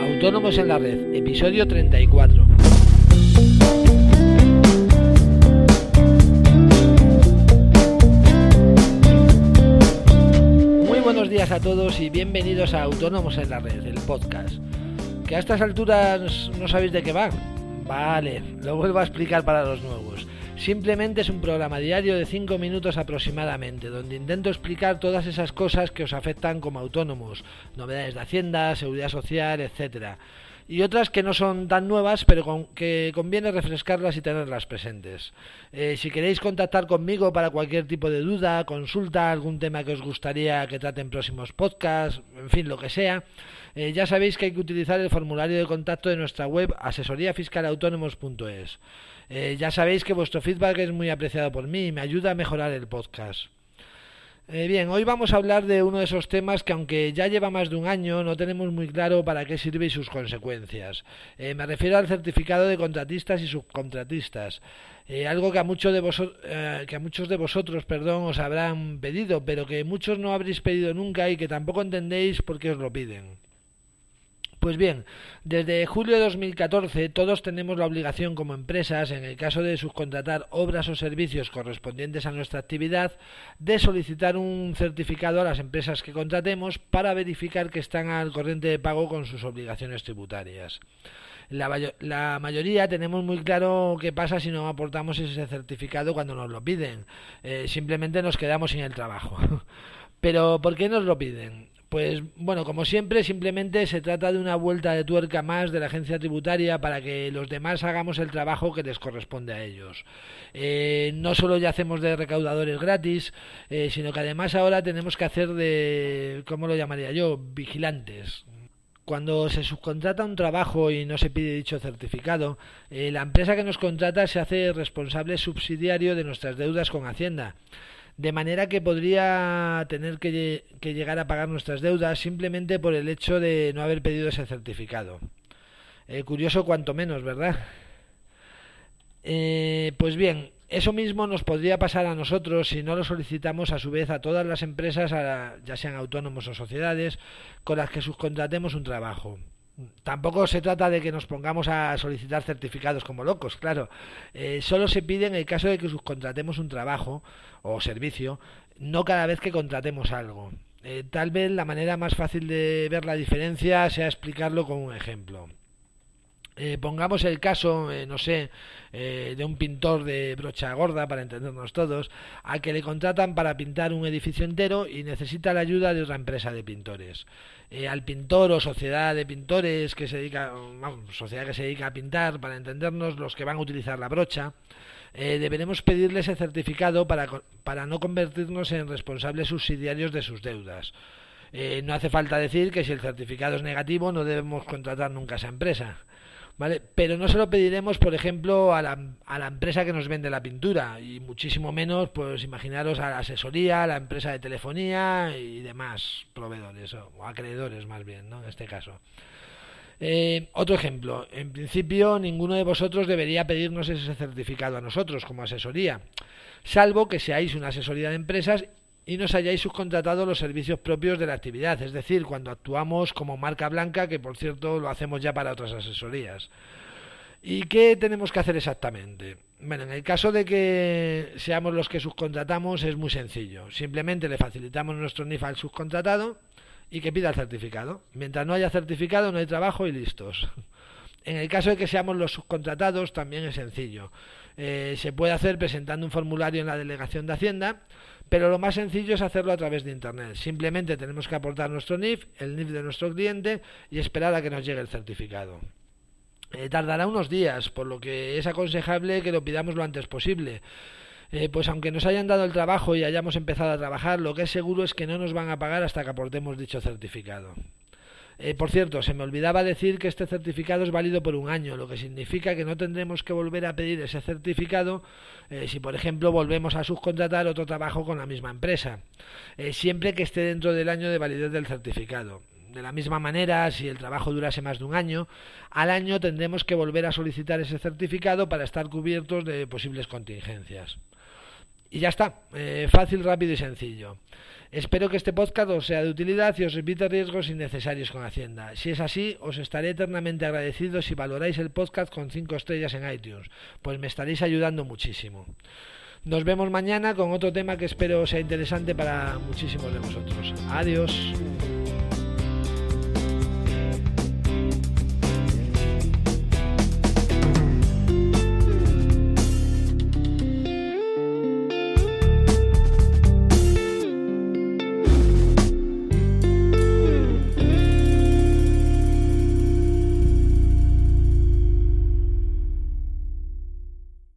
Autónomos en la Red, episodio 34. Muy buenos días a todos y bienvenidos a Autónomos en la Red, el podcast. Que a estas alturas no sabéis de qué va. Vale, lo vuelvo a explicar para los nuevos. Simplemente es un programa diario de 5 minutos aproximadamente, donde intento explicar todas esas cosas que os afectan como autónomos, novedades de Hacienda, seguridad social, etcétera y otras que no son tan nuevas, pero que conviene refrescarlas y tenerlas presentes. Eh, si queréis contactar conmigo para cualquier tipo de duda, consulta, algún tema que os gustaría que trate en próximos podcasts, en fin, lo que sea, eh, ya sabéis que hay que utilizar el formulario de contacto de nuestra web asesoríafiscalautónomos.es. Eh, ya sabéis que vuestro feedback es muy apreciado por mí y me ayuda a mejorar el podcast. Eh, bien, hoy vamos a hablar de uno de esos temas que aunque ya lleva más de un año no tenemos muy claro para qué sirve y sus consecuencias. Eh, me refiero al certificado de contratistas y subcontratistas. algo que a, muchos de vosotros, que a muchos de vosotros perdón, os habrán pedido, pero que muchos no habréis pedido nunca y que tampoco entendéis por qué os lo piden. Pues bien, desde julio de 2014 todos tenemos la obligación como empresas, en el caso de subcontratar obras o servicios correspondientes a nuestra actividad, de solicitar un certificado a las empresas que contratemos para verificar que están al corriente de pago con sus obligaciones tributarias. La, mayoría tenemos muy claro qué pasa si no aportamos ese certificado cuando nos lo piden. Eh, simplemente nos quedamos sin el trabajo. Pero ¿por qué nos lo piden? Pues bueno, como siempre, simplemente se trata de una vuelta de tuerca más de la agencia tributaria para que los demás hagamos el trabajo que les corresponde a ellos. Eh, no solo ya hacemos de recaudadores gratis, eh, sino que además ahora tenemos que hacer de, ¿cómo lo llamaría yo?, vigilantes. Cuando se subcontrata un trabajo y no se pide dicho certificado, eh, la empresa que nos contrata se hace responsable subsidiario de nuestras deudas con Hacienda de manera que podría tener que, llegar a pagar nuestras deudas simplemente por el hecho de no haber pedido ese certificado. Eh, curioso cuanto menos, ¿verdad? Eh, pues bien, eso mismo nos podría pasar a nosotros si no lo solicitamos a su vez a todas las empresas, ya sean autónomos o sociedades, con las que subcontratemos un trabajo. Tampoco se trata de que nos pongamos a solicitar certificados como locos, claro. Eh, solo se pide en el caso de que subcontratemos un trabajo o servicio, no cada vez que contratemos algo. Eh, tal vez la manera más fácil de ver la diferencia sea explicarlo con un ejemplo. Eh, pongamos el caso, eh, no sé, eh, de un pintor de brocha gorda, para entendernos todos, al que le contratan para pintar un edificio entero y necesita la ayuda de otra empresa de pintores. al pintor o sociedad de pintores que se dedica, sociedad que se dedica a pintar, para entendernos, los que van a utilizar la brocha, deberemos pedirle ese certificado para, para no convertirnos en responsables subsidiarios de sus deudas. no hace falta decir que si el certificado es negativo no debemos contratar nunca a esa empresa. ¿Vale? Pero no se lo pediremos, por ejemplo, a la, a la empresa que nos vende la pintura y muchísimo menos, pues imaginaros a la asesoría, a la empresa de telefonía y demás proveedores o acreedores más bien, ¿no? En este caso. Eh, otro ejemplo, en principio ninguno de vosotros debería pedirnos ese certificado a nosotros como asesoría, salvo que seáis una asesoría de empresas y nos hayáis subcontratado los servicios propios de la actividad, es decir, cuando actuamos como marca blanca, que por cierto lo hacemos ya para otras asesorías. ¿Y qué tenemos que hacer exactamente? Bueno, en el caso de que seamos los que subcontratamos es muy sencillo. Simplemente le facilitamos nuestro NIF al subcontratado y que pida el certificado. Mientras no haya certificado no hay trabajo y listos. En el caso de que seamos los subcontratados también es sencillo. Eh, se puede hacer presentando un formulario en la delegación de Hacienda pero lo más sencillo es hacerlo a través de Internet. Simplemente tenemos que aportar nuestro NIF, el NIF de nuestro cliente y esperar a que nos llegue el certificado. Eh, tardará unos días, por lo que es aconsejable que lo pidamos lo antes posible. Eh, pues aunque nos hayan dado el trabajo y hayamos empezado a trabajar, lo que es seguro es que no nos van a pagar hasta que aportemos dicho certificado. Eh, por cierto, se me olvidaba decir que este certificado es válido por un año, lo que significa que no tendremos que volver a pedir ese certificado eh, si, por ejemplo, volvemos a subcontratar otro trabajo con la misma empresa, eh, siempre que esté dentro del año de validez del certificado. De la misma manera, si el trabajo durase más de un año, al año tendremos que volver a solicitar ese certificado para estar cubiertos de posibles contingencias. Y ya está, fácil, rápido y sencillo. Espero que este podcast os sea de utilidad y os evite riesgos innecesarios con Hacienda. Si es así, os estaré eternamente agradecido si valoráis el podcast con 5 estrellas en iTunes, pues me estaréis ayudando muchísimo. Nos vemos mañana con otro tema que espero sea interesante para muchísimos de vosotros. Adiós.